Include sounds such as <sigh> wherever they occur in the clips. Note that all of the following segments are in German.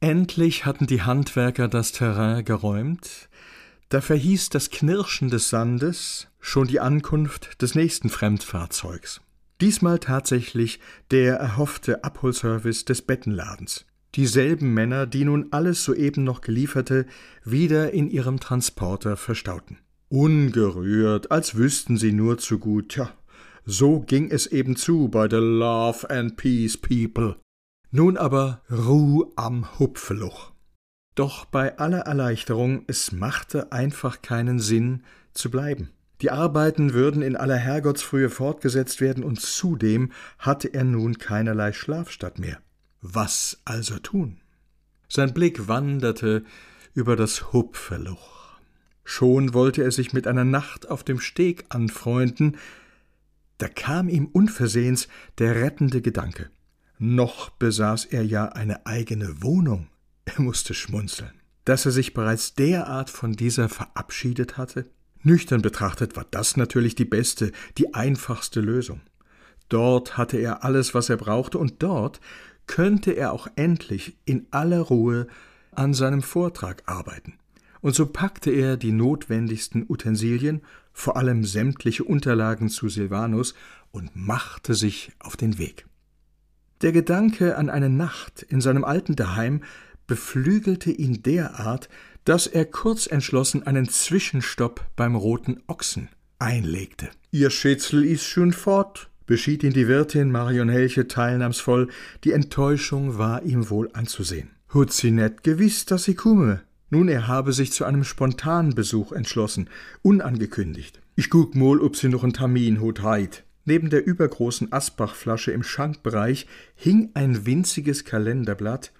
Endlich hatten die Handwerker das Terrain geräumt, da verhieß das Knirschen des Sandes schon die Ankunft des nächsten Fremdfahrzeugs. Diesmal tatsächlich der erhoffte Abholservice des Bettenladens. Dieselben Männer, die nun alles soeben noch gelieferte, wieder in ihrem Transporter verstauten. Ungerührt, als wüssten sie nur zu gut, tja, so ging es eben zu bei der Love and Peace People. Nun aber Ruh am Hupfeluch. Doch bei aller Erleichterung, es machte einfach keinen Sinn zu bleiben. Die Arbeiten würden in aller Herrgottsfrühe fortgesetzt werden, und zudem hatte er nun keinerlei Schlafstatt mehr. Was also tun? Sein Blick wanderte über das Hupferloch. Schon wollte er sich mit einer Nacht auf dem Steg anfreunden, da kam ihm unversehens der rettende Gedanke. Noch besaß er ja eine eigene Wohnung. Er musste schmunzeln. Dass er sich bereits derart von dieser verabschiedet hatte? Nüchtern betrachtet war das natürlich die beste, die einfachste Lösung. Dort hatte er alles, was er brauchte, und dort könnte er auch endlich in aller Ruhe an seinem Vortrag arbeiten. Und so packte er die notwendigsten Utensilien, vor allem sämtliche Unterlagen zu Silvanus, und machte sich auf den Weg. Der Gedanke an eine Nacht in seinem alten Daheim beflügelte ihn derart, dass er kurz entschlossen einen Zwischenstopp beim Roten Ochsen einlegte. Ihr Schätzel ist schon fort, beschied ihn die Wirtin Marion Helche teilnahmsvoll, die Enttäuschung war ihm wohl anzusehen. Hut sie net gewiss, dass sie kumme. Nun, er habe sich zu einem spontanen Besuch entschlossen, unangekündigt. Ich guck mal, ob sie noch ein Termin hut heit. Neben der übergroßen Asbachflasche im Schankbereich hing ein winziges Kalenderblatt,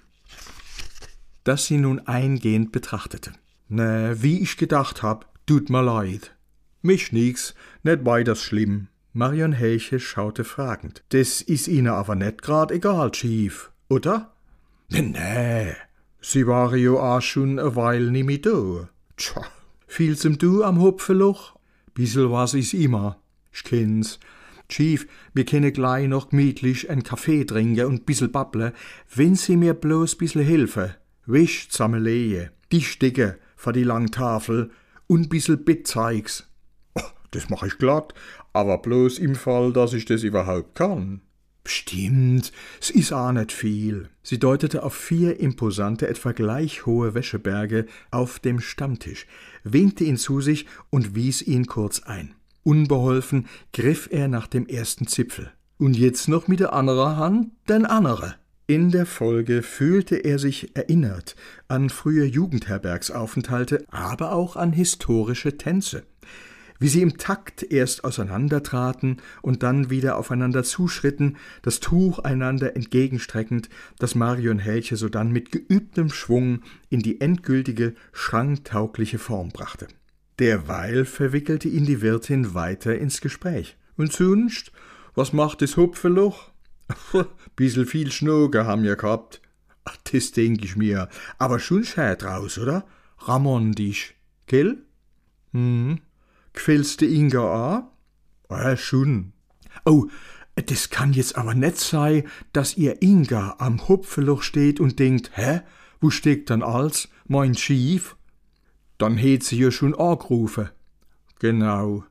das sie nun eingehend betrachtete. Ne, wie ich gedacht hab, tut mir leid. Mich nix, net weiters schlimm. Marion Helche schaute fragend. Das is Ihnen aber net grad egal, Chief, oder? Ne. Sie war jo auch schon a Weil nimi do. Tja, viel's im Du am Hupfeloch? Bissel was is immer. Ich kenn's. Chief, wir können gleich noch gemütlich en Kaffee trinken und bissel babble, wenn Sie mir bloß bissel helfen. Wisch zusammenlegen, die Sticke vor die lange Tafel und bissel Bettzeigs. Oh, das mach ich glatt, aber bloß im Fall, dass ich das überhaupt kann. Stimmt, es is auch nicht viel. Sie deutete auf vier imposante, etwa gleich hohe Wäscheberge auf dem Stammtisch, winkte ihn zu sich und wies ihn kurz ein. Unbeholfen griff er nach dem ersten Zipfel. Und jetzt noch mit der anderen Hand den andere. In der Folge fühlte er sich erinnert an frühe Jugendherbergsaufenthalte, aber auch an historische Tänze. Wie sie im Takt erst auseinandertraten und dann wieder aufeinander zuschritten, das Tuch einander entgegenstreckend, das Marion Helche sodann mit geübtem Schwung in die endgültige, schranktaugliche Form brachte. Derweil verwickelte ihn die Wirtin weiter ins Gespräch. Und sonst, was macht das Hupfeloch? <laughs> Bissel viel Schnoge haben wir gehabt. Ach, das denk ich mir. Aber schon schät raus, oder? Ramondisch. Gell? Hm. Gefällst du Inga auch? Ja, schon. Oh, das kann jetzt aber net sein, dass ihr Inga am Hupfeloch steht und denkt, hä? Wo steckt dann als? Mein Schief? Dann hätt sie ja schon angerufen. Genau.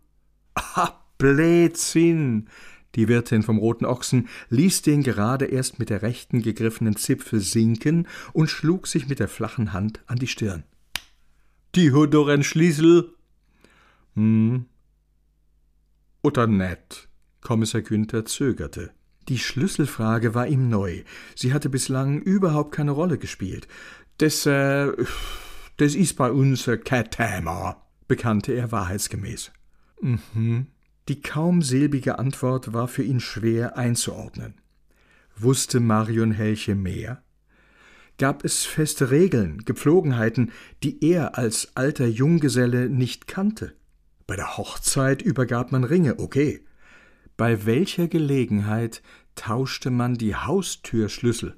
Ah, Blödsinn! Die Wirtin vom Roten Ochsen ließ den gerade erst mit der rechten gegriffenen Zipfel sinken und schlug sich mit der flachen Hand an die Stirn. Die hat doch ein Schlüssel. Hm. Oder net? Kommissar Günther zögerte. Die Schlüsselfrage war ihm neu. Sie hatte bislang überhaupt keine Rolle gespielt. Das, äh, das ist bei uns kein Thema, bekannte er wahrheitsgemäß. Mhm. Die kaum silbige Antwort war für ihn schwer einzuordnen. Wusste Marion Helche mehr? Gab es feste Regeln, Gepflogenheiten, die er als alter Junggeselle nicht kannte? Bei der Hochzeit übergab man Ringe, okay. Bei welcher Gelegenheit tauschte man die Haustürschlüssel?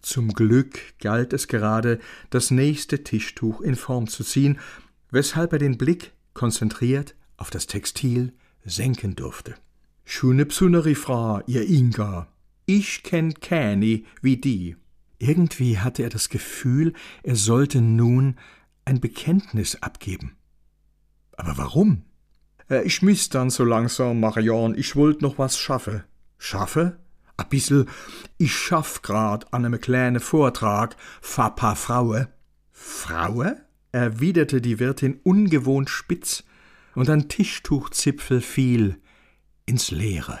Zum Glück galt es gerade, das nächste Tischtuch in Form zu ziehen, weshalb er den Blick konzentriert auf das Textil senken durfte. Schöne Psuneri, Frau, ihr Inga. Ich kenn keine wie die. Irgendwie hatte er das Gefühl, er sollte nun ein Bekenntnis abgeben. Aber warum? Äh, ich miss dann so langsam, Marion, ich wollt noch was schaffe. Schaffe? A bissel, ich schaff grad an einem kleinen Vortrag fa paar Fraue. Fraue? erwiderte die Wirtin ungewohnt spitz, und ein Tischtuchzipfel fiel ins Leere.